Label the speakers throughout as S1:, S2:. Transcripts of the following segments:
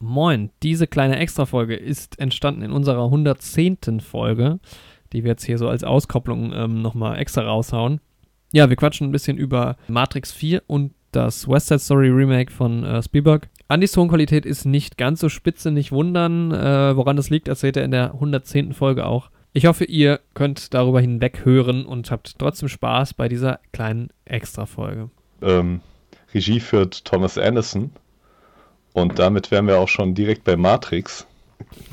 S1: Moin, diese kleine Extra-Folge ist entstanden in unserer 110. Folge, die wir jetzt hier so als Auskopplung ähm, nochmal extra raushauen. Ja, wir quatschen ein bisschen über Matrix 4 und das West Side Story Remake von äh, Spielberg. Andys Tonqualität ist nicht ganz so spitze, nicht wundern. Äh, woran das liegt, erzählt er in der 110. Folge auch. Ich hoffe, ihr könnt darüber hinweg hören und habt trotzdem Spaß bei dieser kleinen Extra-Folge.
S2: Ähm, Regie führt Thomas Anderson. Und damit wären wir auch schon direkt bei Matrix.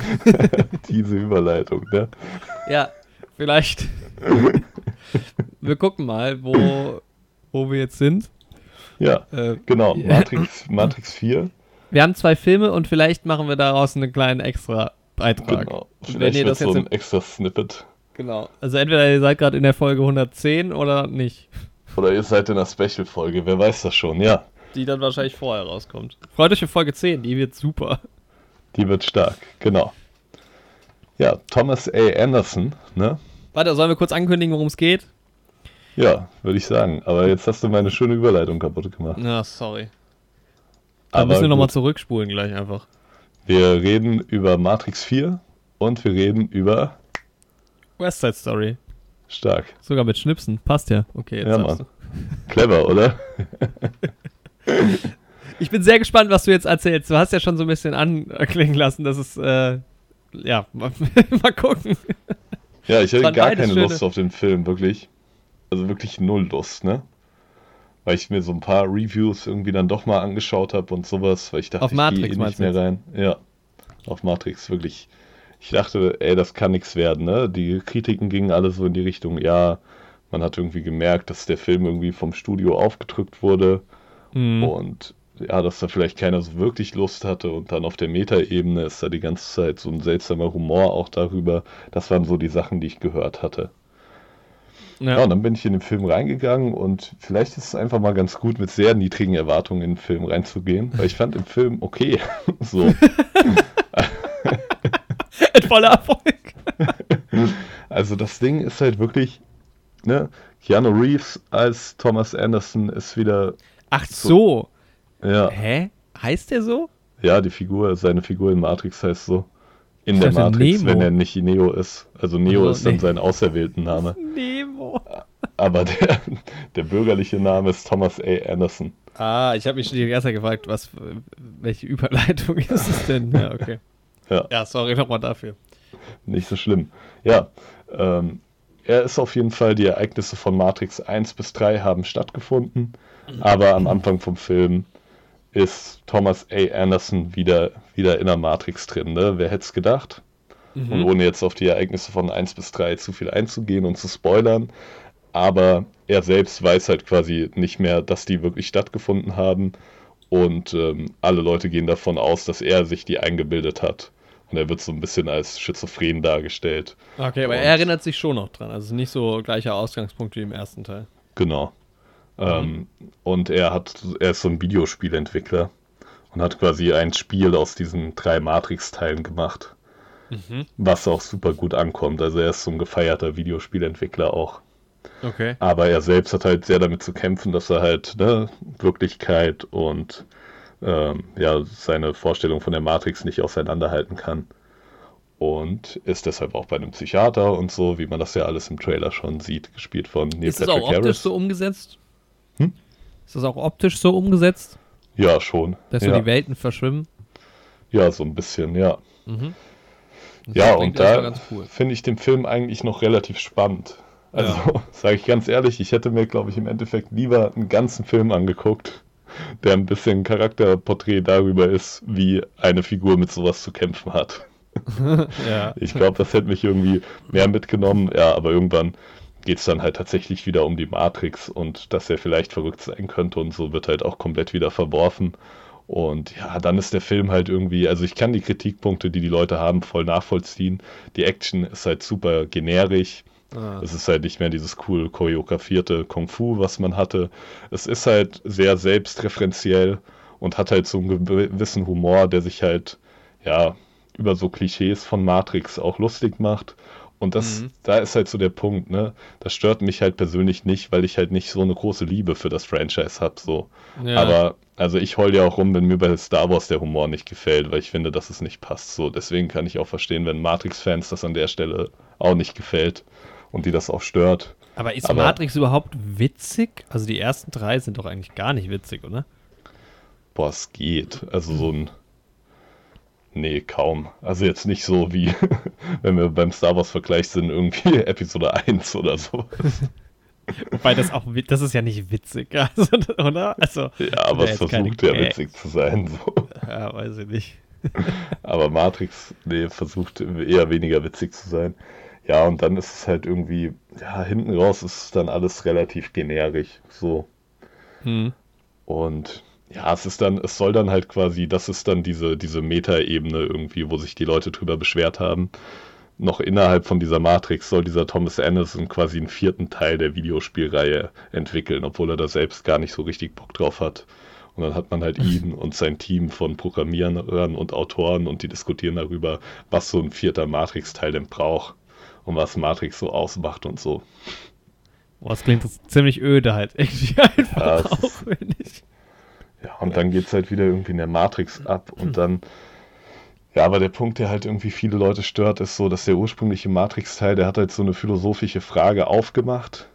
S2: Diese Überleitung, ne?
S1: Ja, vielleicht. wir gucken mal, wo, wo wir jetzt sind.
S2: Ja, äh, genau. Matrix, Matrix 4.
S1: Wir haben zwei Filme und vielleicht machen wir daraus einen kleinen extra Beitrag. Genau.
S2: Vielleicht Wenn ihr das jetzt so ein extra Snippet.
S1: Genau. Also entweder ihr seid gerade in der Folge 110 oder nicht.
S2: Oder ihr seid in der Special-Folge, wer weiß das schon, ja.
S1: Die dann wahrscheinlich vorher rauskommt. Freut euch für Folge 10, die wird super.
S2: Die wird stark, genau. Ja, Thomas A. Anderson, ne?
S1: Warte, sollen wir kurz ankündigen, worum es geht?
S2: Ja, würde ich sagen. Aber jetzt hast du meine schöne Überleitung kaputt gemacht.
S1: Na, sorry. Da müssen wir nochmal zurückspulen gleich einfach.
S2: Wir reden über Matrix 4 und wir reden über
S1: West Side Story.
S2: Stark.
S1: Sogar mit Schnipsen. Passt ja. Okay, jetzt
S2: ja, Mann. Du. Clever, oder?
S1: ich bin sehr gespannt, was du jetzt erzählst. Du hast ja schon so ein bisschen anklingen lassen, dass es, äh, ja, mal, mal gucken.
S2: Ja, ich hatte gar keine schöne. Lust auf den Film, wirklich. Also wirklich null Lust, ne? Weil ich mir so ein paar Reviews irgendwie dann doch mal angeschaut habe und sowas, weil ich dachte,
S1: auf ich Matrix,
S2: gehe eh nicht mehr rein. Ja, auf Matrix, wirklich. Ich dachte, ey, das kann nichts werden, ne? Die Kritiken gingen alle so in die Richtung, ja, man hat irgendwie gemerkt, dass der Film irgendwie vom Studio aufgedrückt wurde mhm. und ja, dass da vielleicht keiner so wirklich Lust hatte und dann auf der Metaebene ist da die ganze Zeit so ein seltsamer Humor auch darüber. Das waren so die Sachen, die ich gehört hatte. Ja. ja. und dann bin ich in den Film reingegangen und vielleicht ist es einfach mal ganz gut, mit sehr niedrigen Erwartungen in den Film reinzugehen, weil ich fand den Film okay. so.
S1: Ein voller Erfolg.
S2: also das Ding ist halt wirklich, ne, Keanu Reeves als Thomas Anderson ist wieder.
S1: Ach so.
S2: Ja.
S1: Hä? Heißt der so?
S2: Ja, die Figur, seine Figur in Matrix heißt so. In der Matrix, Nemo. wenn er nicht Neo ist. Also Neo oh, ist dann nee. sein auserwählten Name.
S1: Nemo.
S2: Aber der, der bürgerliche Name ist Thomas A. Anderson.
S1: Ah, ich habe mich schon die ganze Zeit gefragt, was, welche Überleitung ist es denn? Ja, okay.
S2: Ja,
S1: ja sorry nochmal dafür.
S2: Nicht so schlimm. Ja, ähm, er ist auf jeden Fall, die Ereignisse von Matrix 1 bis 3 haben stattgefunden. Aber am Anfang vom Film ist Thomas A. Anderson wieder, wieder in der Matrix drin. Ne? Wer hätte es gedacht? Mhm. Und ohne jetzt auf die Ereignisse von 1 bis 3 zu viel einzugehen und zu spoilern, aber er selbst weiß halt quasi nicht mehr, dass die wirklich stattgefunden haben und ähm, alle Leute gehen davon aus, dass er sich die eingebildet hat. Und er wird so ein bisschen als schizophren dargestellt.
S1: Okay, aber und, er erinnert sich schon noch dran. Also nicht so gleicher Ausgangspunkt wie im ersten Teil.
S2: Genau. Ähm, und er hat, er ist so ein Videospielentwickler und hat quasi ein Spiel aus diesen drei Matrix-Teilen gemacht. Mhm. Was auch super gut ankommt. Also er ist so ein gefeierter Videospielentwickler auch.
S1: Okay.
S2: Aber er selbst hat halt sehr damit zu kämpfen, dass er halt ne, Wirklichkeit und ähm, ja, seine Vorstellung von der Matrix nicht auseinanderhalten kann. Und ist deshalb auch bei einem Psychiater und so, wie man das ja alles im Trailer schon sieht, gespielt von
S1: Neil Ist Patrick das auch optisch Harris. so umgesetzt? Ist das auch optisch so umgesetzt?
S2: Ja, schon.
S1: Dass
S2: ja.
S1: so die Welten verschwimmen?
S2: Ja, so ein bisschen, ja. Mhm. Ja, und da cool. finde ich den Film eigentlich noch relativ spannend. Also, ja. sage ich ganz ehrlich, ich hätte mir, glaube ich, im Endeffekt lieber einen ganzen Film angeguckt, der ein bisschen Charakterporträt darüber ist, wie eine Figur mit sowas zu kämpfen hat.
S1: ja.
S2: Ich glaube, das hätte mich irgendwie mehr mitgenommen. Ja, aber irgendwann geht es dann halt tatsächlich wieder um die Matrix und dass er vielleicht verrückt sein könnte und so wird halt auch komplett wieder verworfen. Und ja, dann ist der Film halt irgendwie, also ich kann die Kritikpunkte, die die Leute haben, voll nachvollziehen. Die Action ist halt super generisch. Ah. Es ist halt nicht mehr dieses cool choreografierte Kung Fu, was man hatte. Es ist halt sehr selbstreferenziell und hat halt so einen gewissen Humor, der sich halt, ja, über so Klischees von Matrix auch lustig macht und das, mhm. da ist halt so der Punkt, ne? Das stört mich halt persönlich nicht, weil ich halt nicht so eine große Liebe für das Franchise habe, so. Ja. Aber Also ich heul ja auch rum, wenn mir bei Star Wars der Humor nicht gefällt, weil ich finde, dass es nicht passt. So, deswegen kann ich auch verstehen, wenn Matrix-Fans das an der Stelle auch nicht gefällt und die das auch stört.
S1: Aber ist
S2: Aber-
S1: Matrix überhaupt witzig? Also die ersten drei sind doch eigentlich gar nicht witzig, oder?
S2: Boah, es geht. Also so ein. Nee, kaum. Also jetzt nicht so wie, wenn wir beim Star Wars-Vergleich sind, irgendwie Episode 1 oder so.
S1: Wobei das auch, das ist ja nicht witzig, also, oder? Also,
S2: Ja, aber es versucht ja witzig zu sein. So.
S1: ja, weiß ich nicht.
S2: Aber Matrix, nee, versucht eher weniger witzig zu sein. Ja, und dann ist es halt irgendwie, ja, hinten raus ist dann alles relativ generisch. So.
S1: Hm.
S2: Und ja, es ist dann, es soll dann halt quasi, das ist dann diese, diese Meta-Ebene irgendwie, wo sich die Leute drüber beschwert haben. Noch innerhalb von dieser Matrix soll dieser Thomas Anderson quasi einen vierten Teil der Videospielreihe entwickeln, obwohl er da selbst gar nicht so richtig Bock drauf hat. Und dann hat man halt ihn und sein Team von Programmierern und Autoren und die diskutieren darüber, was so ein vierter Matrix-Teil denn braucht und was Matrix so ausmacht und so.
S1: Boah, das klingt das ziemlich öde halt. Irgendwie einfach
S2: Ja, es
S1: auch,
S2: ist-
S1: finde ich.
S2: Ja, und dann geht's halt wieder irgendwie in der Matrix ab und dann, ja, aber der Punkt, der halt irgendwie viele Leute stört, ist so, dass der ursprüngliche Matrix-Teil, der hat halt so eine philosophische Frage aufgemacht,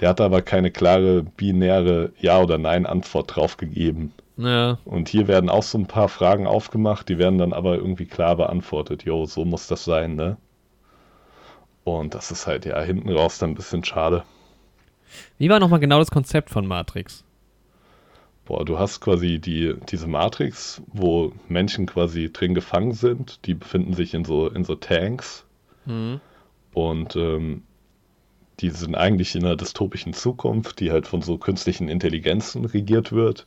S2: der hat aber keine klare, binäre Ja- oder Nein-Antwort drauf gegeben.
S1: Ja,
S2: Und hier werden auch so ein paar Fragen aufgemacht, die werden dann aber irgendwie klar beantwortet. Jo, so muss das sein, ne? Und das ist halt ja hinten raus dann ein bisschen schade.
S1: Wie war nochmal genau das Konzept von Matrix?
S2: Boah, du hast quasi die, diese Matrix, wo Menschen quasi drin gefangen sind. Die befinden sich in so, in so Tanks
S1: Hm.
S2: und ähm, die sind eigentlich in einer dystopischen Zukunft, die halt von so künstlichen Intelligenzen regiert wird.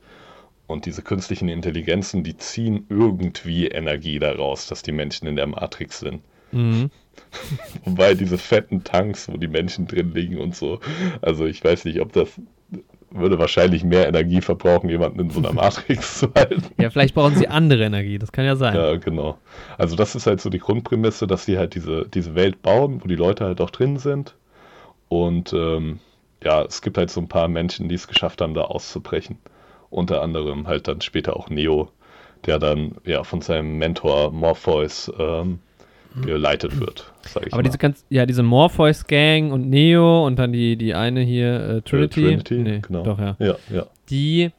S2: Und diese künstlichen Intelligenzen, die ziehen irgendwie Energie daraus, dass die Menschen in der Matrix sind.
S1: Mhm.
S2: Wobei diese fetten Tanks, wo die Menschen drin liegen und so, also ich weiß nicht, ob das würde wahrscheinlich mehr Energie verbrauchen, jemanden in so einer Matrix zu halten.
S1: Ja, vielleicht brauchen sie andere Energie, das kann ja sein.
S2: Ja, genau. Also das ist halt so die Grundprämisse, dass sie halt diese, diese Welt bauen, wo die Leute halt auch drin sind. Und ähm, ja, es gibt halt so ein paar Menschen, die es geschafft haben, da auszubrechen. Unter anderem halt dann später auch Neo, der dann ja von seinem Mentor Morpheus ähm, geleitet wird, sag ich
S1: Aber diese ganz, ja, diese Morpheus Gang und Neo und dann die, die eine hier, äh, Trinity.
S2: Trinity,
S1: nee,
S2: genau.
S1: Doch, ja.
S2: ja, ja.
S1: Die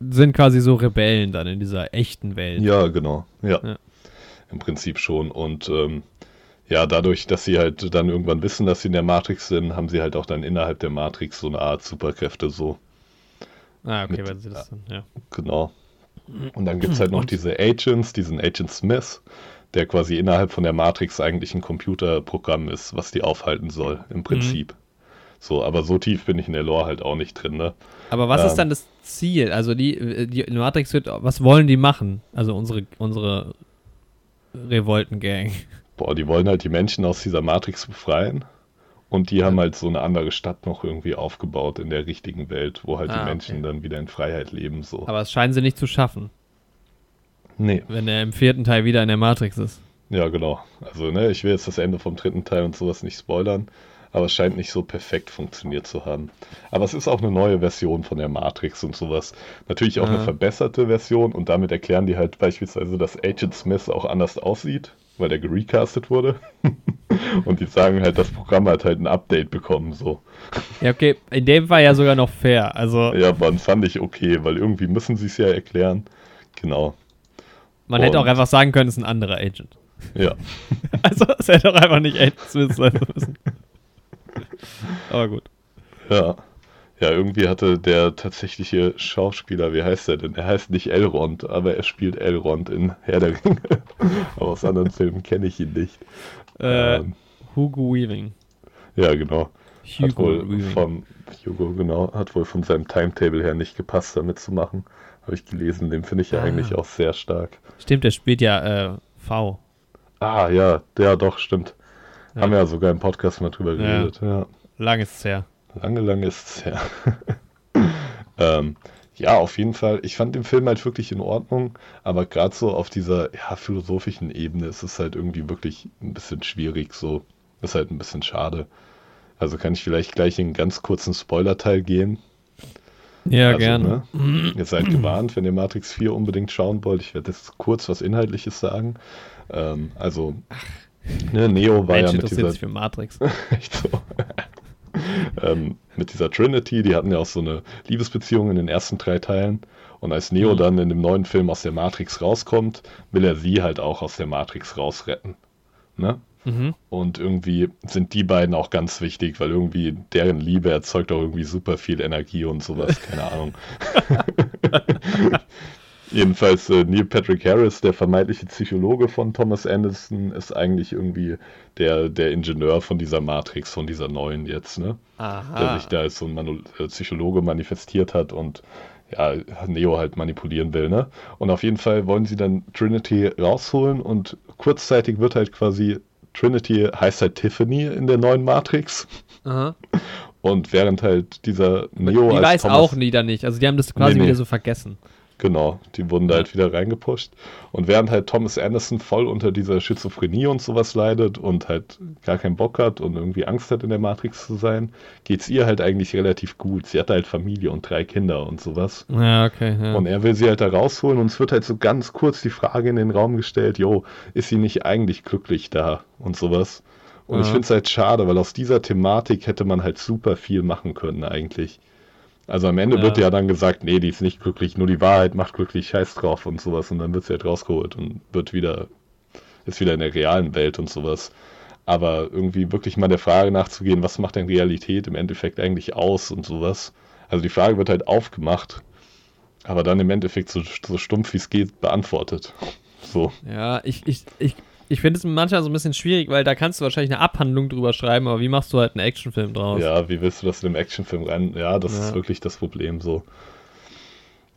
S1: sind quasi so Rebellen dann in dieser echten Welt.
S2: Ja, genau. Ja.
S1: Ja.
S2: Im Prinzip schon. Und ähm, ja, dadurch, dass sie halt dann irgendwann wissen, dass sie in der Matrix sind, haben sie halt auch dann innerhalb der Matrix so eine Art Superkräfte so.
S1: Ah, okay,
S2: Mit-
S1: weil sie das dann, ja.
S2: Genau. Und dann gibt es halt noch
S1: Und-
S2: diese Agents, diesen Agent Smith, der quasi innerhalb von der Matrix eigentlich ein Computerprogramm ist, was die aufhalten soll, im Prinzip. So, aber so tief bin ich in der Lore halt auch nicht drin, ne?
S1: Aber was ist
S2: Ähm.
S1: dann das Ziel? Also die, die Matrix wird, was wollen die machen? Also unsere, unsere Revolten-Gang.
S2: Boah, die wollen halt die Menschen aus dieser Matrix befreien. Und die haben halt so eine andere Stadt noch irgendwie aufgebaut in der richtigen Welt, wo halt
S1: Ah,
S2: die Menschen
S1: okay.
S2: dann wieder in Freiheit leben. So.
S1: Aber es scheinen sie nicht zu schaffen,
S2: nee,
S1: wenn er im vierten Teil wieder in der Matrix ist.
S2: ja, genau. Also, ne, ich will jetzt das Ende vom dritten Teil und sowas nicht spoilern, aber es scheint nicht so perfekt funktioniert zu haben. Aber es ist auch eine neue Version von der Matrix und sowas. Natürlich auch
S1: Ah.
S2: eine verbesserte Version und damit erklären die halt beispielsweise, dass Agent Smith auch anders aussieht, weil der gerecastet wurde. und die sagen halt, das Programm hat halt ein Update bekommen, so.
S1: Ja, okay, in dem war ja sogar noch fair. Also
S2: Ja, man fand ich okay, weil irgendwie müssen sie es ja erklären. Genau.
S1: Man hätte auch
S2: und-
S1: einfach sagen können, es ist ein anderer Agent.
S2: Ja.
S1: Also es hätte auch einfach nicht Agent Smith sein müssen. Aber gut.
S2: Ja. Ja, irgendwie hatte der tatsächliche Schauspieler, wie heißt er denn? Er heißt nicht Elrond, aber er spielt Elrond in Herr der Ringe. aber aus anderen Filmen kenne ich ihn nicht.
S1: Äh,
S2: Ähm,
S1: Hugo Weaving.
S2: ja, genau. Hat
S1: Hugo
S2: wohl
S1: Weaving.
S2: vom Hugo, genau, hat wohl von seinem Timetable her nicht gepasst, damit zu machen. Habe ich gelesen, den finde ich ja
S1: Ah.
S2: eigentlich auch sehr stark.
S1: Stimmt, der spielt ja äh, V.
S2: Ah, ja, ja, doch, stimmt.
S1: Ja.
S2: Haben wir ja sogar im Podcast mal drüber
S1: Ja.
S2: geredet. Ja.
S1: Lang ist es her.
S2: Lange, lange ist es her. ähm, ja, auf jeden Fall. Ich fand den Film halt wirklich in Ordnung, aber gerade so auf dieser ja, philosophischen Ebene ist es halt irgendwie wirklich ein bisschen schwierig. So ist halt ein bisschen schade. Also kann ich vielleicht gleich in einen ganz kurzen Spoiler-Teil gehen.
S1: Ja, also, gerne.
S2: Ne, ihr seid gewarnt, wenn ihr Matrix 4 unbedingt schauen wollt. Ich werde jetzt kurz was Inhaltliches sagen. Ähm, also, ne, Neo war Mensch, ja mit dieser...
S1: für Matrix. Echt so.
S2: ähm, mit dieser Trinity, die hatten ja auch so eine Liebesbeziehung in den ersten drei Teilen. Und als Neo mhm. dann in dem neuen Film aus der Matrix rauskommt, will er sie halt auch aus der Matrix rausretten. Ne? Mhm. Und irgendwie sind die beiden auch ganz wichtig, weil irgendwie deren Liebe erzeugt auch irgendwie super viel Energie und sowas, keine Ahnung. Jedenfalls äh, Neil Patrick Harris, der vermeintliche Psychologe von Thomas Anderson, ist eigentlich irgendwie der, der Ingenieur von dieser Matrix, von dieser neuen jetzt, ne? Aha. Der sich da als so ein Manu äh, Psychologe manifestiert hat und ja, Neo halt manipulieren will, ne? Und auf jeden Fall wollen sie dann Trinity rausholen und kurzzeitig wird halt quasi Trinity heißt halt Tiffany in der neuen Matrix. Aha. Und während halt dieser Neo.
S1: Die weiß Thomas, auch nie da nicht. Also die haben das quasi nee, nee. wieder so vergessen.
S2: Genau, die wurden da halt wieder reingepusht. Und während halt Thomas Anderson voll unter dieser Schizophrenie und sowas leidet und halt gar keinen Bock hat und irgendwie Angst hat, in der Matrix zu sein, geht es ihr halt eigentlich relativ gut. Sie hat halt Familie und drei Kinder und sowas.
S1: Ja, okay. Ja.
S2: Und er will sie halt da rausholen und es wird halt so ganz kurz die Frage in den Raum gestellt, jo, ist sie nicht eigentlich glücklich da und sowas. Und ja. ich finde es halt schade, weil aus dieser Thematik hätte man halt super viel machen können eigentlich. Also am Ende ja. wird ja dann gesagt, nee, die ist nicht glücklich, nur die Wahrheit macht glücklich, scheiß drauf und sowas. Und dann wird sie halt rausgeholt und wird wieder, ist wieder in der realen Welt und sowas. Aber irgendwie wirklich mal der Frage nachzugehen, was macht denn Realität im Endeffekt eigentlich aus und sowas. Also die Frage wird halt aufgemacht, aber dann im Endeffekt so, so stumpf wie es geht beantwortet. So.
S1: Ja, ich, ich, ich ich finde es manchmal so ein bisschen schwierig, weil da kannst du wahrscheinlich eine Abhandlung drüber schreiben, aber wie machst du halt einen Actionfilm draus?
S2: Ja, wie willst du das in einem Actionfilm rein? Ja, das ja. ist wirklich das Problem so.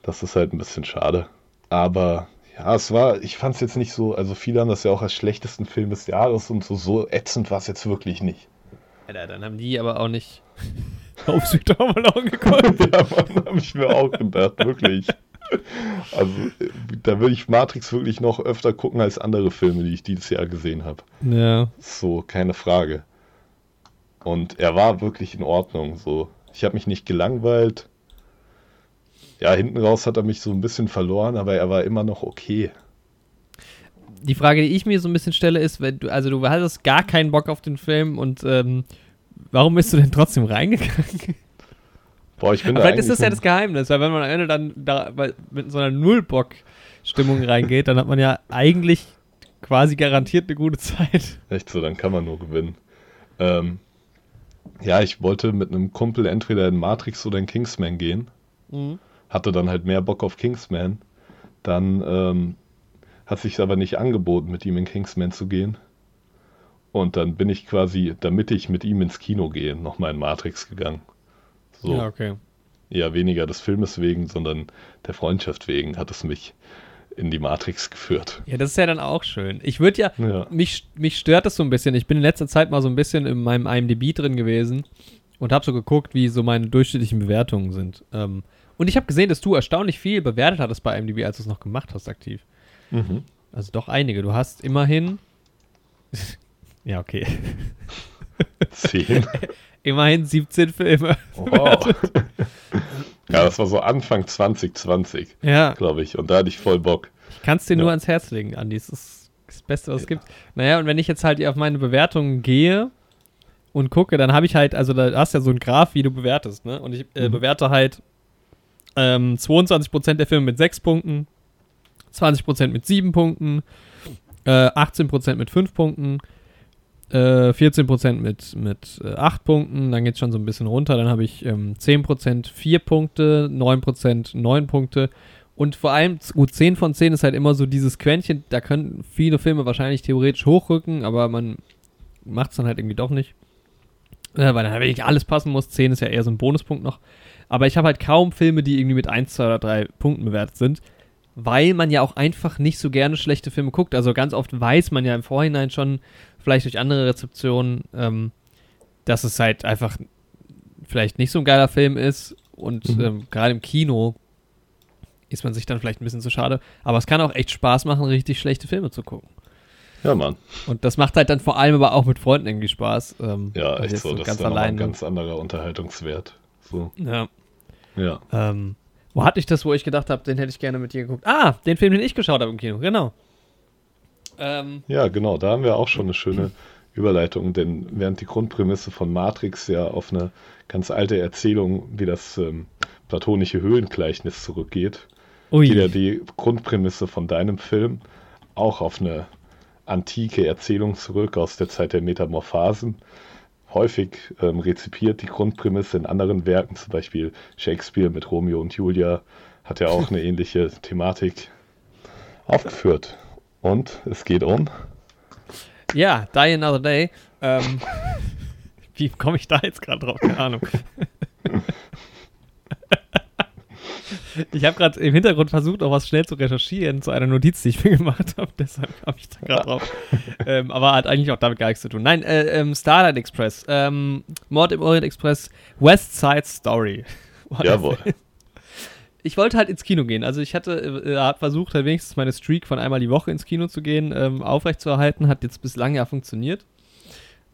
S2: Das ist halt ein bisschen schade. Aber ja, es war, ich fand es jetzt nicht so, also viele haben das ja auch als schlechtesten Film des Jahres und so, so ätzend war es jetzt wirklich nicht.
S1: Alter, dann haben die aber auch nicht auf Südhaumalon geguckt.
S2: ja, Mann, habe ich mir auch gedacht, wirklich. Also, da würde ich Matrix wirklich noch öfter gucken als andere Filme, die ich dieses Jahr gesehen habe.
S1: Ja.
S2: So, keine Frage. Und er war wirklich in Ordnung. So, ich habe mich nicht gelangweilt. Ja, hinten raus hat er mich so ein bisschen verloren, aber er war immer noch okay.
S1: Die Frage, die ich mir so ein bisschen stelle, ist, wenn du, also du hattest gar keinen Bock auf den Film und ähm, warum bist du denn trotzdem reingegangen?
S2: Boah, ich bin
S1: Aber vielleicht ist das ja das Geheimnis, weil wenn man am Ende dann da, mit so einer Nullbock-Stimmung reingeht, dann hat man ja eigentlich quasi garantiert eine gute Zeit.
S2: Echt so, dann kann man nur gewinnen. Ähm, ja, ich wollte mit einem Kumpel entweder in Matrix oder in Kingsman gehen. Mhm. Hatte dann halt mehr Bock auf Kingsman. Dann ähm, hat sich aber nicht angeboten, mit ihm in Kingsman zu gehen. Und dann bin ich quasi, damit ich mit ihm ins Kino gehe, nochmal in Matrix gegangen. So.
S1: Ja, okay.
S2: Eher weniger des Filmes wegen, sondern der Freundschaft wegen hat es mich in die Matrix geführt.
S1: Ja, das ist ja dann auch schön. Ich würde ja, ja, Mich, mich stört das so ein bisschen. Ich bin in letzter Zeit mal so ein bisschen in meinem IMDb drin gewesen und habe so geguckt, wie so meine durchschnittlichen Bewertungen sind. Ähm, und ich habe gesehen, dass du erstaunlich viel bewertet hattest bei IMDb, als du es noch gemacht hast, aktiv. Mhm. Also doch einige. Du hast immerhin. ja, okay.
S2: Zehn.
S1: Immerhin 17 Filme.
S2: Wow. ja, das war so Anfang 2020, ja. glaube ich. Und da hatte ich voll Bock.
S1: Ich kann es dir ja. nur ans Herz legen, Andi. Das ist das Beste, was es gibt. Naja, und wenn ich jetzt halt auf meine Bewertungen gehe und gucke, dann habe ich halt, also da hast du ja so ein Graph, wie du bewertest, ne? Und ich äh, mhm. bewerte halt ähm, 22% der Filme mit 6 Punkten, 20% mit 7 Punkten, äh, 18% mit 5 Punkten, äh, 14% mit, mit äh, 8 Punkten, dann geht es schon so ein bisschen runter. Dann habe ich ähm, 10% 4 Punkte, 9% 9 Punkte. Und vor allem, gut, 10 von 10 ist halt immer so dieses Quäntchen, da können viele Filme wahrscheinlich theoretisch hochrücken, aber man macht es dann halt irgendwie doch nicht. Äh, weil dann halt wirklich alles passen muss. 10 ist ja eher so ein Bonuspunkt noch. Aber ich habe halt kaum Filme, die irgendwie mit 1, 2 oder 3 Punkten bewertet sind, weil man ja auch einfach nicht so gerne schlechte Filme guckt. Also ganz oft weiß man ja im Vorhinein schon, vielleicht durch andere Rezeptionen, ähm, dass es halt einfach vielleicht nicht so ein geiler Film ist und mhm. ähm, gerade im Kino ist man sich dann vielleicht ein bisschen zu schade. Aber es kann auch echt Spaß machen, richtig schlechte Filme zu gucken.
S2: Ja, Mann.
S1: Und das macht halt dann vor allem aber auch mit Freunden irgendwie Spaß. Ähm,
S2: ja, echt so. Das ganz ist dann ein ganz anderer Unterhaltungswert. So.
S1: Ja.
S2: Ja.
S1: Ähm, wo hatte ich das, wo ich gedacht habe, den hätte ich gerne mit dir geguckt? Ah, den Film, den ich geschaut habe im Kino, genau.
S2: Ähm, ja, genau, da haben wir auch schon eine schöne Überleitung, denn während die Grundprämisse von Matrix ja auf eine ganz alte Erzählung wie das ähm, platonische Höhlengleichnis zurückgeht, Ui. geht ja die Grundprämisse von deinem Film auch auf eine antike Erzählung zurück aus der Zeit der Metamorphasen. Häufig ähm, rezipiert die Grundprämisse in anderen Werken, zum Beispiel Shakespeare mit Romeo und Julia hat ja auch eine ähnliche Thematik aufgeführt. Und es geht um.
S1: Ja, Die Another Day. Ähm, wie komme ich da jetzt gerade drauf? Keine Ahnung. Ich habe gerade im Hintergrund versucht, auch was schnell zu recherchieren zu einer Notiz, die ich mir gemacht habe. Deshalb habe ich da gerade drauf. ähm, aber hat eigentlich auch damit gar nichts zu tun. Nein, äh, ähm, Starlight Express, ähm, Mord im Orient Express, West Side Story.
S2: Jawohl.
S1: Ich wollte halt ins Kino gehen. Also ich hatte äh, versucht, halt wenigstens meine Streak von einmal die Woche ins Kino zu gehen, ähm, aufrechtzuerhalten. Hat jetzt bislang ja funktioniert.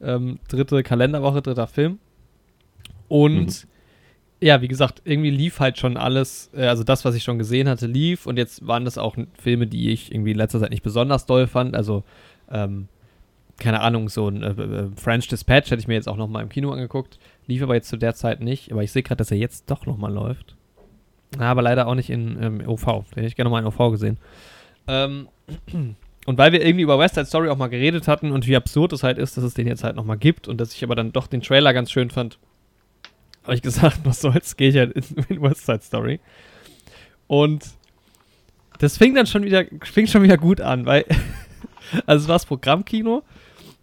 S1: Ähm, dritte Kalenderwoche, dritter Film. Und mhm ja, wie gesagt, irgendwie lief halt schon alles, äh, also das, was ich schon gesehen hatte, lief und jetzt waren das auch Filme, die ich irgendwie in letzter Zeit nicht besonders doll fand. Also, ähm, keine Ahnung, so ein äh, äh French Dispatch hätte ich mir jetzt auch nochmal im Kino angeguckt. Lief aber jetzt zu der Zeit nicht. Aber ich sehe gerade, dass er jetzt doch nochmal läuft. Aber leider auch nicht in ähm, OV. Den hätte ich gerne nochmal in OV gesehen. Ähm, und weil wir irgendwie über West Side Story auch mal geredet hatten und wie absurd es halt ist, dass es den jetzt halt nochmal gibt und dass ich aber dann doch den Trailer ganz schön fand, habe ich gesagt, was soll's, gehe ich halt in, in West Side Story. Und das fing dann schon wieder, fing schon wieder gut an, weil, also es war das Programmkino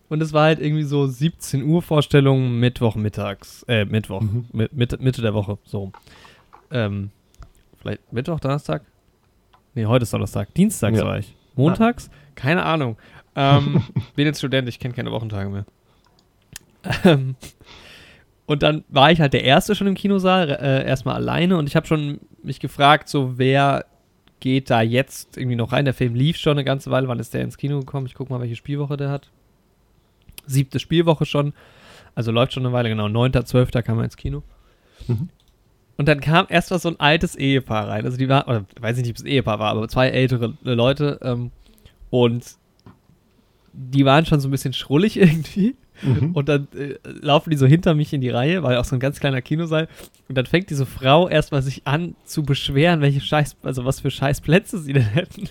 S1: und es war halt irgendwie so 17 Uhr Vorstellung Mittwoch mittags, äh, Mittwoch, mhm. mit, Mitte, Mitte der Woche, so. Ähm, vielleicht Mittwoch, Donnerstag? Nee, heute ist Donnerstag. Dienstags ja. war ich. Montags? Ah. Keine Ahnung. Ähm, bin jetzt Student, ich kenne keine Wochentage mehr. Ähm, und dann war ich halt der Erste schon im Kinosaal, äh, erstmal alleine und ich habe schon mich gefragt, so wer geht da jetzt irgendwie noch rein? Der Film lief schon eine ganze Weile. Wann ist der ins Kino gekommen? Ich gucke mal, welche Spielwoche der hat. Siebte Spielwoche schon. Also läuft schon eine Weile, genau. 9.12. kam er ins Kino. Mhm. Und dann kam erst mal so ein altes Ehepaar rein. Also die war, oder weiß nicht, ob es ein Ehepaar war, aber zwei ältere Leute. Ähm, und die waren schon so ein bisschen schrullig irgendwie. Mhm. Und dann äh, laufen die so hinter mich in die Reihe, weil auch so ein ganz kleiner Kinosaal. Und dann fängt diese Frau erstmal sich an zu beschweren, welche Scheiß, also was für Scheißplätze sie denn hätten.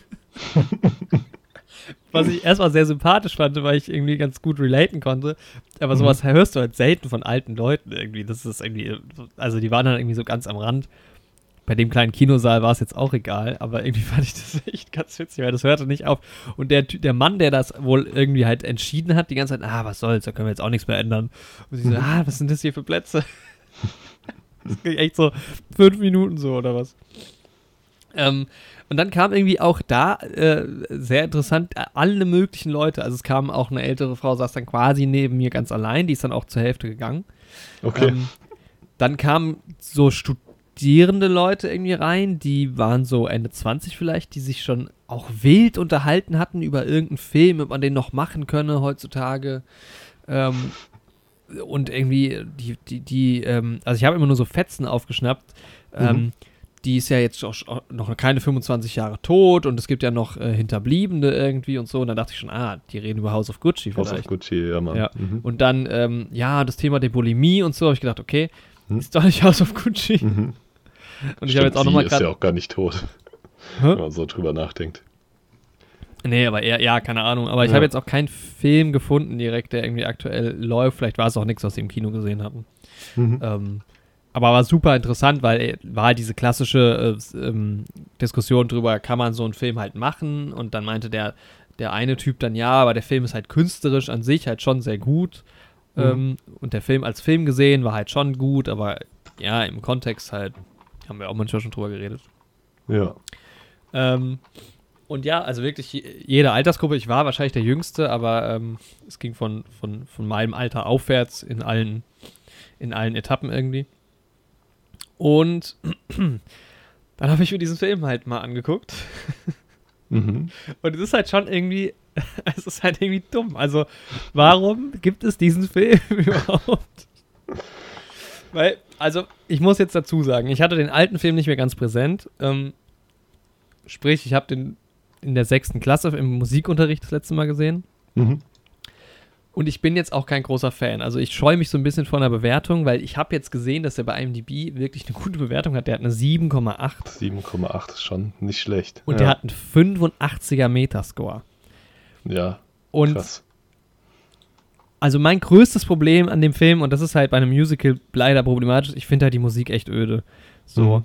S1: was ich erstmal sehr sympathisch fand, weil ich irgendwie ganz gut relaten konnte. Aber sowas mhm. hörst du halt selten von alten Leuten irgendwie. Das ist irgendwie, also die waren dann irgendwie so ganz am Rand bei dem kleinen Kinosaal war es jetzt auch egal, aber irgendwie fand ich das echt ganz witzig, weil das hörte nicht auf. Und der, der Mann, der das wohl irgendwie halt entschieden hat, die ganze Zeit, ah, was soll's, da können wir jetzt auch nichts mehr ändern. Und sie so, mhm. ah, was sind das hier für Plätze? das ging echt so fünf Minuten so oder was. Ähm, und dann kam irgendwie auch da äh, sehr interessant alle möglichen Leute. Also es kam auch eine ältere Frau, saß dann quasi neben mir ganz allein, die ist dann auch zur Hälfte gegangen.
S2: Okay. Ähm,
S1: dann kamen so Studenten studierende Leute irgendwie rein, die waren so Ende 20 vielleicht, die sich schon auch wild unterhalten hatten über irgendeinen Film, ob man den noch machen könne heutzutage. Ähm, und irgendwie, die, die, die, ähm, also ich habe immer nur so Fetzen aufgeschnappt. Ähm, mhm. Die ist ja jetzt auch noch keine 25 Jahre tot und es gibt ja noch äh, Hinterbliebene irgendwie und so. Und dann dachte ich schon, ah, die reden über House of Gucci
S2: vielleicht. House of Gucci, ja, Mann. Ja.
S1: Mhm. Und dann, ähm, ja, das Thema der Bulimie und so, habe ich gedacht, okay, hm? ist doch nicht House of Gucci. Mhm.
S2: Und ich habe jetzt auch nochmal gerade. ist ja auch gar nicht tot. Hä? Wenn man so drüber nachdenkt.
S1: Nee, aber eher, ja, keine Ahnung. Aber ich ja. habe jetzt auch keinen Film gefunden direkt, der irgendwie aktuell läuft. Vielleicht war es auch nichts, was sie im Kino gesehen hatten. Mhm. Ähm, aber war super interessant, weil äh, war halt diese klassische äh, ähm, Diskussion drüber, kann man so einen Film halt machen? Und dann meinte der, der eine Typ dann, ja, aber der Film ist halt künstlerisch an sich halt schon sehr gut. Mhm. Ähm, und der Film als Film gesehen war halt schon gut, aber ja, im Kontext halt haben wir auch manchmal schon drüber geredet.
S2: Ja.
S1: Ähm, und ja, also wirklich jede Altersgruppe. Ich war wahrscheinlich der Jüngste, aber ähm, es ging von, von, von meinem Alter aufwärts in allen, in allen Etappen irgendwie. Und dann habe ich mir diesen Film halt mal angeguckt. Mhm. Und es ist halt schon irgendwie, es ist halt irgendwie dumm. Also, warum gibt es diesen Film überhaupt? Weil Also, ich muss jetzt dazu sagen, ich hatte den alten Film nicht mehr ganz präsent. Ähm, sprich, ich habe den in der sechsten Klasse im Musikunterricht das letzte Mal gesehen.
S2: Mhm.
S1: Und ich bin jetzt auch kein großer Fan. Also ich scheue mich so ein bisschen vor einer Bewertung, weil ich habe jetzt gesehen, dass er bei IMDb wirklich eine gute Bewertung hat. Der hat eine 7,8.
S2: 7,8 ist schon nicht schlecht.
S1: Und ja. der hat einen 85er Metascore.
S2: Ja.
S1: Und krass. also mein größtes Problem an dem Film, und das ist halt bei einem Musical leider problematisch, ich finde halt die Musik echt öde. So. Mhm.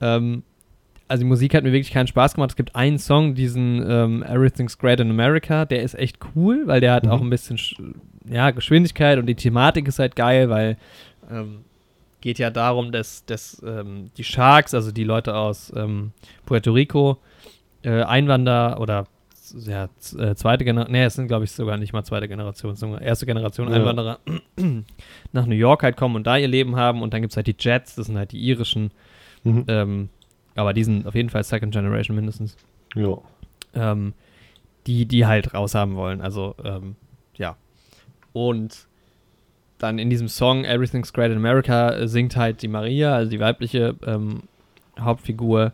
S1: Ähm, also die Musik hat mir wirklich keinen Spaß gemacht. Es gibt einen Song, diesen ähm, Everything's Great in America, der ist echt cool, weil der hat mhm. auch ein bisschen ja, Geschwindigkeit und die Thematik ist halt geil, weil ähm, geht ja darum, dass, dass ähm, die Sharks, also die Leute aus ähm, Puerto Rico, äh, Einwanderer oder ja, äh, zweite Generation, nee, es sind glaube ich sogar nicht mal zweite Generation, sondern erste Generation ja. Einwanderer nach New York halt kommen und da ihr Leben haben und dann gibt es halt die Jets, das sind halt die irischen mhm. ähm, aber die sind auf jeden Fall Second Generation mindestens.
S2: Ja.
S1: Ähm, die, die halt raushaben wollen. Also, ähm, ja. Und dann in diesem Song Everything's Great in America singt halt die Maria, also die weibliche ähm, Hauptfigur,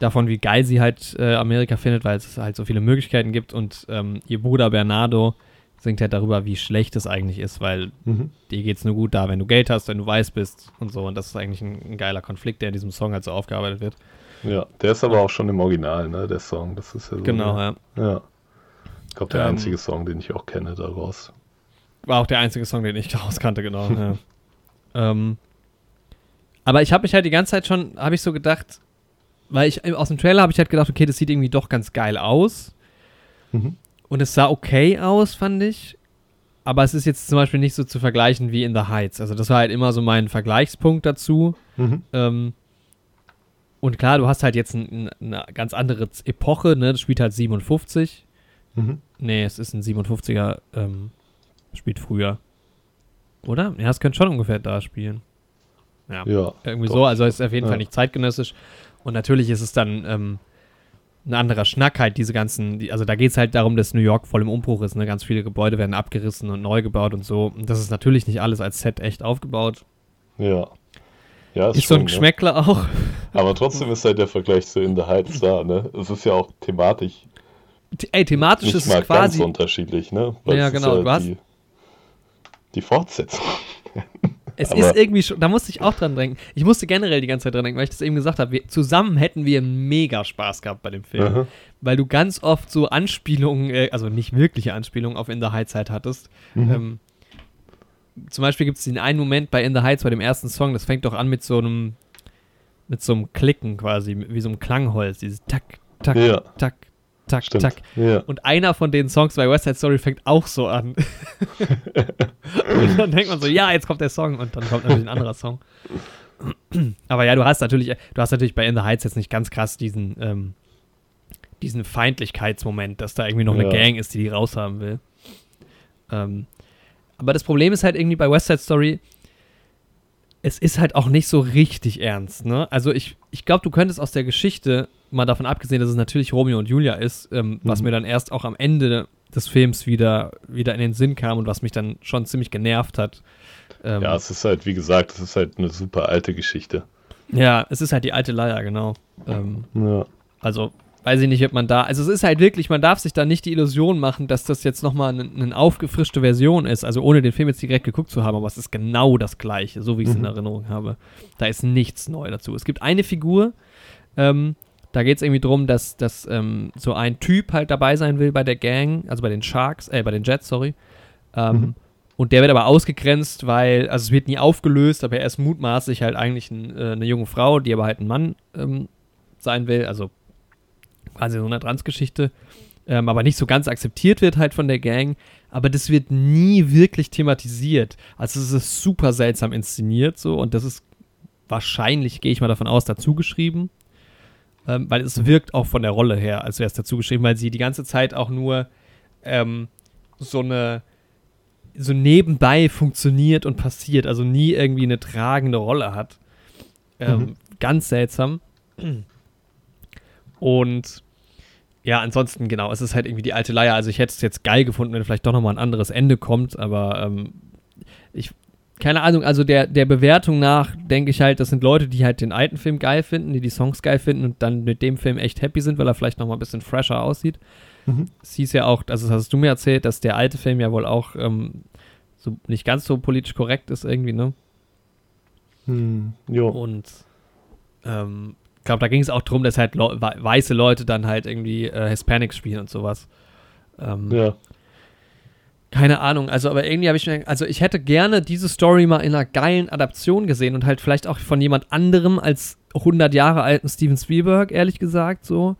S1: davon, wie geil sie halt äh, Amerika findet, weil es halt so viele Möglichkeiten gibt. Und ähm, ihr Bruder Bernardo singt halt darüber, wie schlecht es eigentlich ist, weil mhm. dir geht es nur gut da, wenn du Geld hast, wenn du weiß bist und so. Und das ist eigentlich ein, ein, geiler Konflikt, der in diesem Song halt so aufgearbeitet wird.
S2: Ja, der ist aber auch schon im Original, ne, der Song. Das ist ja so.
S1: Genau, ja.
S2: Ja. Ich glaube, der ähm, einzige Song, den ich auch kenne daraus.
S1: War auch der einzige Song, den ich daraus kannte, genau. ja. ähm, aber ich habe mich halt die ganze Zeit schon, habe ich so gedacht, weil ich aus dem Trailer habe ich halt gedacht, okay, das sieht irgendwie doch ganz geil aus. Mhm. Und es sah okay aus, fand ich. Aber es ist jetzt zum Beispiel nicht so zu vergleichen wie in The Heights. Also das war halt immer so mein Vergleichspunkt dazu. Mhm. Ähm, und klar, du hast halt jetzt ein, eine ganz andere Epoche, ne? Das spielt halt 57. Mhm. Nee, es ist ein 57er, ähm, spielt früher. Oder? Ja, es könnte schon ungefähr da spielen. Ja. ja irgendwie doch. so. Also es ist auf jeden ja. Fall nicht zeitgenössisch. Und natürlich ist es dann ähm, ein anderer Schnack halt, diese ganzen, also da geht es halt darum, dass New York voll im Umbruch ist, ne? Ganz viele Gebäude werden abgerissen und neu gebaut und so. Und das ist natürlich nicht alles als Set echt aufgebaut.
S2: Ja. Ja,
S1: ist, ist schon, so ein ne? Geschmäckler ne? auch.
S2: Aber trotzdem ist halt der Vergleich zu In the Heights da, ne? Es ist ja auch thematisch.
S1: Ey, thematisch ist
S2: es
S1: quasi.
S2: ganz unterschiedlich, ne?
S1: Weil ja, genau. Ja
S2: du hast die, die Fortsetzung.
S1: Es aber ist irgendwie schon, da musste ich auch dran denken. Ich musste generell die ganze Zeit dran denken, weil ich das eben gesagt habe. Wir, zusammen hätten wir mega Spaß gehabt bei dem Film. Aha. Weil du ganz oft so Anspielungen, äh, also nicht wirkliche Anspielungen auf In the Heights halt hattest. Mhm. Ähm, zum Beispiel gibt es den einen Moment bei In the Heights, bei dem ersten Song, das fängt doch an mit so einem, mit so einem Klicken quasi, wie so einem Klangholz, dieses Tack, Tack, ja. Tack, Tack, Stimmt. Tack.
S2: Ja.
S1: Und einer von den Songs bei West Side Story fängt auch so an. und dann denkt man so, ja, jetzt kommt der Song und dann kommt natürlich ein anderer Song. Aber ja, du hast natürlich, du hast natürlich bei In the Heights jetzt nicht ganz krass diesen, ähm, diesen Feindlichkeitsmoment, dass da irgendwie noch ja. eine Gang ist, die die raushaben will. Ähm, aber das Problem ist halt irgendwie bei West Side Story, es ist halt auch nicht so richtig ernst, ne? Also ich, ich glaube, du könntest aus der Geschichte, mal davon abgesehen, dass es natürlich Romeo und Julia ist, ähm, mhm. was mir dann erst auch am Ende des Films wieder, wieder in den Sinn kam und was mich dann schon ziemlich genervt hat.
S2: Ähm, ja, es ist halt, wie gesagt, es ist halt eine super alte Geschichte.
S1: Ja, es ist halt die alte Leier, genau. Ähm,
S2: ja.
S1: Also weiß ich nicht, ob man da. Also es ist halt wirklich, man darf sich da nicht die Illusion machen, dass das jetzt nochmal eine, eine aufgefrischte Version ist. Also ohne den Film jetzt direkt geguckt zu haben, aber es ist genau das gleiche, so wie ich es mhm. in Erinnerung habe. Da ist nichts neu dazu. Es gibt eine Figur, ähm, da geht es irgendwie darum, dass, dass ähm, so ein Typ halt dabei sein will bei der Gang, also bei den Sharks, äh, bei den Jets, sorry. Ähm, mhm. Und der wird aber ausgegrenzt, weil, also es wird nie aufgelöst, aber er ist mutmaßlich halt eigentlich ein, äh, eine junge Frau, die aber halt ein Mann ähm, sein will, also quasi so eine Transgeschichte, ähm, aber nicht so ganz akzeptiert wird halt von der Gang. Aber das wird nie wirklich thematisiert. Also es ist super seltsam inszeniert so und das ist wahrscheinlich, gehe ich mal davon aus, dazu geschrieben. Ähm, weil es wirkt auch von der Rolle her, als wäre es dazu geschrieben, weil sie die ganze Zeit auch nur ähm, so eine so nebenbei funktioniert und passiert, also nie irgendwie eine tragende Rolle hat. Ähm, mhm. Ganz seltsam. Und ja, ansonsten, genau, es ist halt irgendwie die alte Leier. Also ich hätte es jetzt geil gefunden, wenn vielleicht doch nochmal ein anderes Ende kommt, aber ähm, ich, keine Ahnung, also der, der Bewertung nach denke ich halt, das sind Leute, die halt den alten Film geil finden, die die Songs geil finden und dann mit dem Film echt happy sind, weil er vielleicht nochmal ein bisschen fresher aussieht. Mhm. Es hieß ja auch, also das hast du mir erzählt, dass der alte Film ja wohl auch ähm, so nicht ganz so politisch korrekt ist irgendwie, ne?
S2: Hm, jo.
S1: Und ähm, ich glaube, da ging es auch darum, dass halt Le weiße Leute dann halt irgendwie äh, Hispanics spielen und sowas. Ähm,
S2: ja.
S1: Keine Ahnung, also aber irgendwie habe ich mir, also ich hätte gerne diese Story mal in einer geilen Adaption gesehen und halt vielleicht auch von jemand anderem als 100 Jahre alten Steven Spielberg, ehrlich gesagt, so.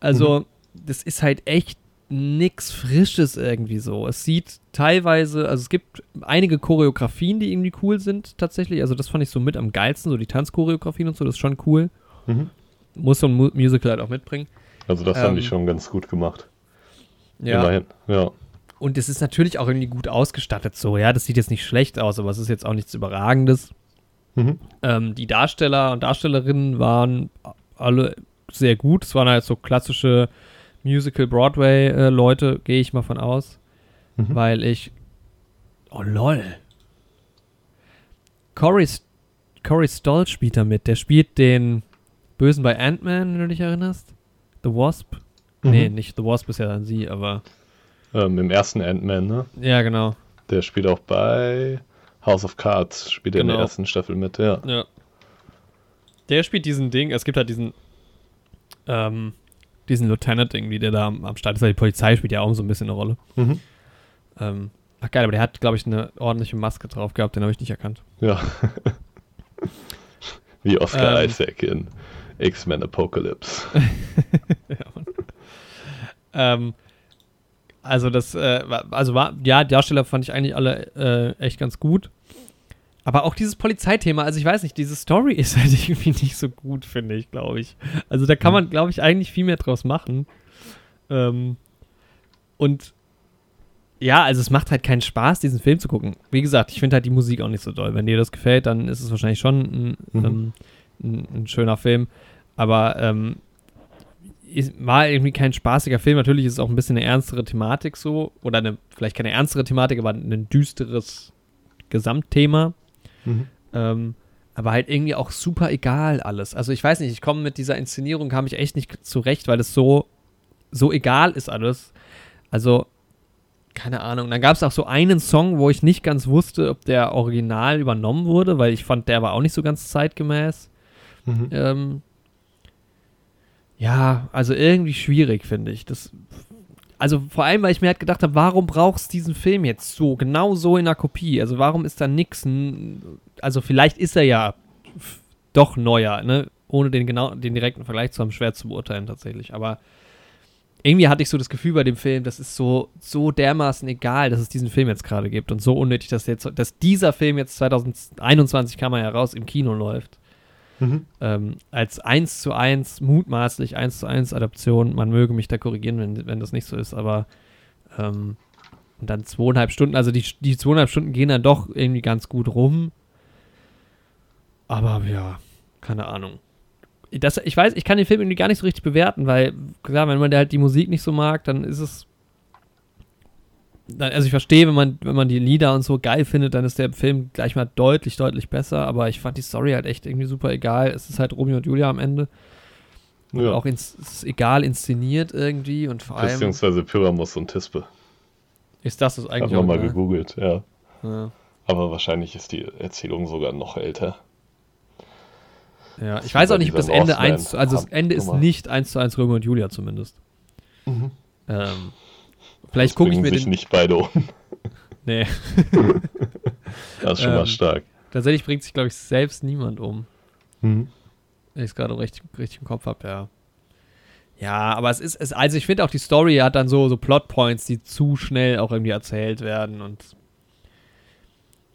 S1: Also, mhm. das ist halt echt nix Frisches irgendwie so. Es sieht teilweise, also es gibt einige Choreografien, die irgendwie cool sind, tatsächlich. Also, das fand ich so mit am geilsten, so die Tanzchoreografien und so, das ist schon cool. Mhm. Muss so ein Mu Musical halt auch mitbringen.
S2: Also, das ähm, haben die schon ganz gut gemacht.
S1: Ja. Immerhin, ja. Und es ist natürlich auch irgendwie gut ausgestattet so. Ja, das sieht jetzt nicht schlecht aus, aber es ist jetzt auch nichts Überragendes. Mhm. Ähm, die Darsteller und Darstellerinnen waren alle sehr gut. Es waren halt so klassische Musical-Broadway-Leute, gehe ich mal von aus. Mhm. Weil ich. Oh, lol. Corey, Corey Stoll spielt da mit. Der spielt den Bösen bei Ant-Man, wenn du dich erinnerst. The Wasp. Mhm. Nee, nicht The Wasp ist ja dann sie, aber.
S2: Ähm, Im ersten Ant-Man, ne?
S1: Ja, genau.
S2: Der spielt auch bei House of Cards, spielt genau. in der genau. ersten Staffel mit, ja.
S1: Ja. Der spielt diesen Ding, es gibt halt diesen, ähm, diesen Lieutenant irgendwie, der da am, am Start ist. Die Polizei spielt ja auch so ein bisschen eine Rolle. Mhm. Ähm, ach geil, aber der hat, glaube ich, eine ordentliche Maske drauf gehabt, den habe ich nicht erkannt.
S2: Ja. Wie Oscar ähm, Isaac in X-Men Apocalypse.
S1: ja, ähm, also das, äh, also war, ja, Darsteller fand ich eigentlich alle äh, echt ganz gut. Aber auch dieses Polizeithema, also ich weiß nicht, diese Story ist halt irgendwie nicht so gut, finde ich, glaube ich. Also da kann hm. man, glaube ich, eigentlich viel mehr draus machen. Ähm, und ja, also es macht halt keinen Spaß, diesen Film zu gucken. Wie gesagt, ich finde halt die Musik auch nicht so doll. Wenn dir das gefällt, dann ist es wahrscheinlich schon ein, mhm. ähm, ein, ein schöner Film. Aber ähm, war irgendwie kein spaßiger Film. Natürlich ist es auch ein bisschen eine ernstere Thematik so. Oder eine, vielleicht keine ernstere Thematik, aber ein düsteres Gesamtthema. Mhm. Ähm, aber halt irgendwie auch super egal alles. Also ich weiß nicht, ich komme mit dieser Inszenierung, kam ich echt nicht zurecht, weil es so, so egal ist alles. Also, keine Ahnung. Dann gab es auch so einen Song, wo ich nicht ganz wusste, ob der original übernommen wurde, weil ich fand, der war auch nicht so ganz zeitgemäß. Mhm. Ähm, ja, also irgendwie schwierig, finde ich. Das, also vor allem, weil ich mir halt gedacht habe, warum brauchst du diesen Film jetzt so, genau so in der Kopie? Also warum ist da nix, also vielleicht ist er ja doch neuer, ne? Ohne den genau, den direkten Vergleich zu haben, schwer zu beurteilen tatsächlich. Aber irgendwie hatte ich so das Gefühl bei dem Film, das ist so, so dermaßen egal, dass es diesen Film jetzt gerade gibt und so unnötig, dass jetzt, dass dieser Film jetzt 2021 kam er ja raus im Kino läuft. Mhm. Ähm, als 1 zu 1, mutmaßlich 1 zu 1 Adaption, man möge mich da korrigieren, wenn, wenn das nicht so ist, aber ähm, und dann zweieinhalb Stunden, also die, die zweieinhalb Stunden gehen dann doch irgendwie ganz gut rum. Aber ja, keine Ahnung. Das, ich weiß, ich kann den Film irgendwie gar nicht so richtig bewerten, weil, klar, wenn man halt die Musik nicht so mag, dann ist es also ich verstehe, wenn man, wenn man die Lieder und so geil findet, dann ist der Film gleich mal deutlich, deutlich besser, aber ich fand die Story halt echt irgendwie super egal. Es ist halt Romeo und Julia am Ende. Ja. auch ins, es ist egal inszeniert irgendwie und vor allem.
S2: Beziehungsweise Pyramus und Tispe.
S1: Ist das das eigentlich?
S2: Ich habe mal gegoogelt, ja. ja. Aber wahrscheinlich ist die Erzählung sogar noch älter.
S1: Ja, ich weiß auch nicht, ob das Ende 1 also das Ende ist nicht 1 zu 1 Romeo und Julia zumindest. Mhm. Ähm, Vielleicht gucke ich mir
S2: sich den... nicht beide um.
S1: Nee.
S2: das ist schon ähm, mal stark.
S1: Tatsächlich bringt sich, glaube ich, selbst niemand um. Mhm. Wenn ich es gerade richtig, richtig im Kopf habe, ja. Ja, aber es ist, es, also ich finde auch die Story hat dann so, so Plotpoints, die zu schnell auch irgendwie erzählt werden und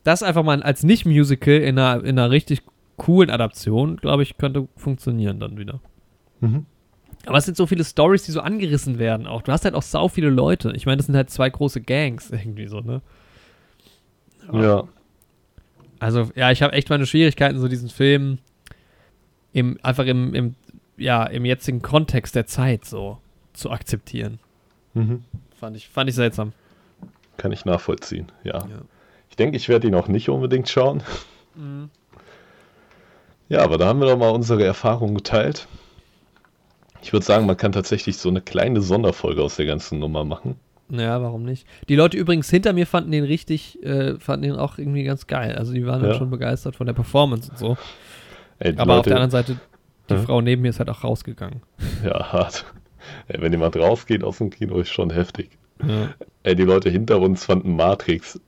S1: das einfach mal als Nicht-Musical in einer, in einer richtig coolen Adaption, glaube ich, könnte funktionieren dann wieder. Mhm. Aber es sind so viele Stories, die so angerissen werden auch. Du hast halt auch sau viele Leute. Ich meine, das sind halt zwei große Gangs irgendwie so, ne?
S2: Ja. ja.
S1: Also, ja, ich habe echt meine Schwierigkeiten, so diesen Film im, einfach im, im, ja, im jetzigen Kontext der Zeit so zu akzeptieren. Mhm. Fand, ich, fand ich seltsam.
S2: Kann ich nachvollziehen, ja. ja. Ich denke, ich werde ihn auch nicht unbedingt schauen. Mhm. Ja, aber da haben wir doch mal unsere Erfahrungen geteilt. Ich würde sagen, man kann tatsächlich so eine kleine Sonderfolge aus der ganzen Nummer machen.
S1: Ja, warum nicht? Die Leute übrigens hinter mir fanden den richtig, äh, fanden den auch irgendwie ganz geil. Also die waren ja. dann schon begeistert von der Performance und so. Ey, Aber Leute, auf der anderen Seite, die hm? Frau neben mir ist halt auch rausgegangen.
S2: Ja, hart. Ey, wenn jemand rausgeht aus dem Kino, ist schon heftig. Ja. Ey, die Leute hinter uns fanden Matrix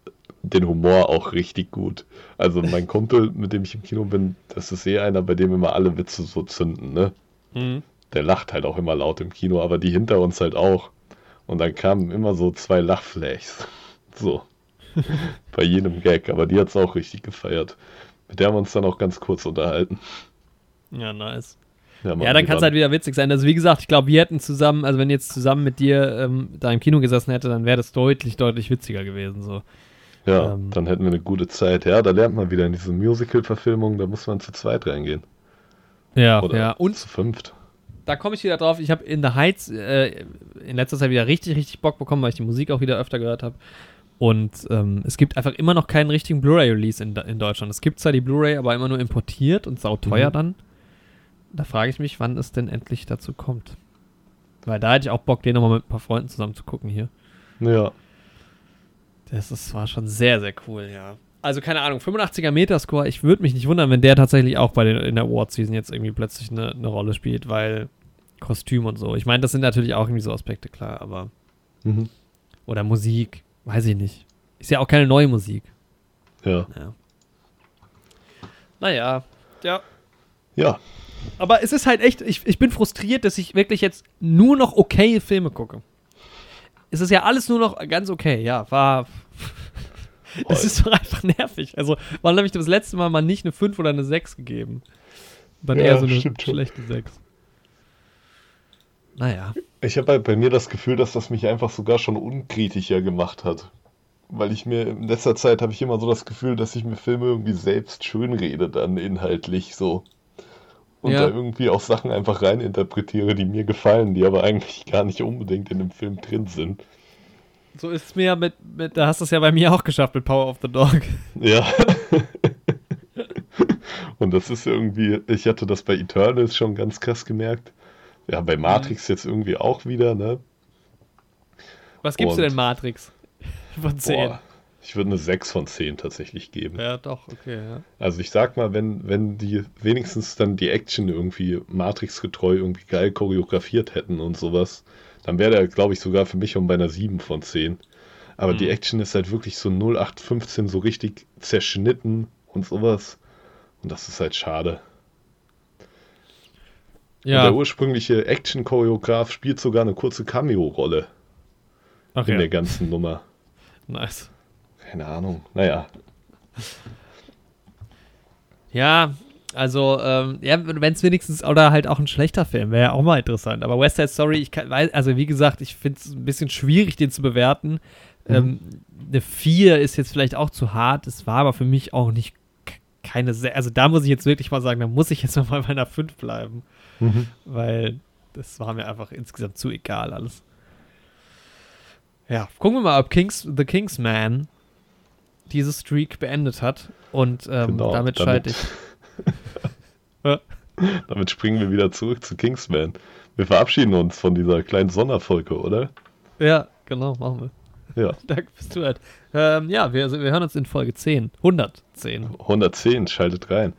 S2: den Humor auch richtig gut. Also mein Kumpel, mit dem ich im Kino bin, das ist eh einer, bei dem immer alle Witze so zünden, ne? Mhm. Der lacht halt auch immer laut im Kino, aber die hinter uns halt auch. Und dann kamen immer so zwei Lachflashs. So. Bei jedem Gag. Aber die hat es auch richtig gefeiert. Mit der haben wir uns dann auch ganz kurz unterhalten.
S1: Ja, nice. Ja, ja dann kann es halt wieder witzig sein. Also wie gesagt, ich glaube, wir hätten zusammen, also wenn jetzt zusammen mit dir ähm, da im Kino gesessen hätte, dann wäre das deutlich, deutlich witziger gewesen. So.
S2: Ja, ähm, dann hätten wir eine gute Zeit. Ja, da lernt man wieder in diese Musical-Verfilmung, da muss man zu zweit reingehen.
S1: Ja, Oder ja.
S2: Und zu fünft
S1: da komme ich wieder drauf. Ich habe in The Heights äh, in letzter Zeit wieder richtig, richtig Bock bekommen, weil ich die Musik auch wieder öfter gehört habe. Und ähm, es gibt einfach immer noch keinen richtigen Blu-ray-Release in, in Deutschland. Es gibt zwar die Blu-ray, aber immer nur importiert und sauteuer mhm. dann. Da frage ich mich, wann es denn endlich dazu kommt. Weil da hätte ich auch Bock, den nochmal mit ein paar Freunden zusammen zu gucken hier.
S2: Ja.
S1: Das ist, war schon sehr, sehr cool, ja. Also keine Ahnung, 85er Metascore, ich würde mich nicht wundern, wenn der tatsächlich auch bei den, in der Award-Season jetzt irgendwie plötzlich eine, eine Rolle spielt, weil Kostüm und so. Ich meine, das sind natürlich auch irgendwie so Aspekte, klar, aber. Mhm. Oder Musik, weiß ich nicht. Ist ja auch keine neue Musik.
S2: Ja.
S1: ja. Naja, ja.
S2: Ja.
S1: Aber es ist halt echt, ich, ich bin frustriert, dass ich wirklich jetzt nur noch okay Filme gucke. Es ist ja alles nur noch ganz okay, ja. War das ist doch einfach nervig. Also, wann habe ich das letzte Mal mal nicht eine 5 oder eine 6 gegeben? Dann ja, eher so eine schlechte 6. Naja.
S2: Ich habe halt bei mir das Gefühl, dass das mich einfach sogar schon unkritischer gemacht hat. Weil ich mir in letzter Zeit habe ich immer so das Gefühl, dass ich mir Filme irgendwie selbst schönrede, dann inhaltlich so. Und ja. da irgendwie auch Sachen einfach reininterpretiere, die mir gefallen, die aber eigentlich gar nicht unbedingt in dem Film drin sind.
S1: So ist es mir ja mit, mit, da hast du es ja bei mir auch geschafft mit Power of the Dog.
S2: Ja. Und das ist irgendwie, ich hatte das bei Eternals schon ganz krass gemerkt. Ja, bei Matrix mhm. jetzt irgendwie auch wieder, ne?
S1: Was gibst Und, du denn Matrix? Von 10? Boah,
S2: ich würde eine 6 von 10 tatsächlich geben.
S1: Ja, doch, okay, ja.
S2: Also ich sag mal, wenn, wenn die wenigstens dann die Action irgendwie Matrix-getreu irgendwie geil choreografiert hätten und sowas, dann wäre der, glaube ich, sogar für mich um bei einer 7 von 10. Aber mhm. die Action ist halt wirklich so 0815 so richtig zerschnitten und sowas. Und das ist halt schade. Ja. Und der ursprüngliche Action-Choreograf spielt sogar eine kurze Cameo-Rolle in ja. der ganzen Nummer.
S1: Nice.
S2: Keine Ahnung. Naja.
S1: Ja, also, ähm, ja, wenn es wenigstens, oder halt auch ein schlechter Film, wäre ja auch mal interessant. Aber West Side Story, ich kann, also wie gesagt, ich finde es ein bisschen schwierig, den zu bewerten. Mhm. Ähm, eine 4 ist jetzt vielleicht auch zu hart. Es war aber für mich auch nicht keine, sehr, also da muss ich jetzt wirklich mal sagen, da muss ich jetzt mal bei einer 5 bleiben. Mhm. Weil das war mir einfach insgesamt zu egal alles. Ja, gucken wir mal, ob Kings, The Kingsman diese Streak beendet hat. Und ähm, genau, damit, damit schalte ich.
S2: Damit springen wir wieder zurück zu Kingsman. Wir verabschieden uns von dieser kleinen Sonderfolge, oder?
S1: Ja, genau, machen wir.
S2: Ja.
S1: Danke fürs Zuhören. Ähm, ja, wir, wir hören uns in Folge 10. 110.
S2: 110, schaltet rein.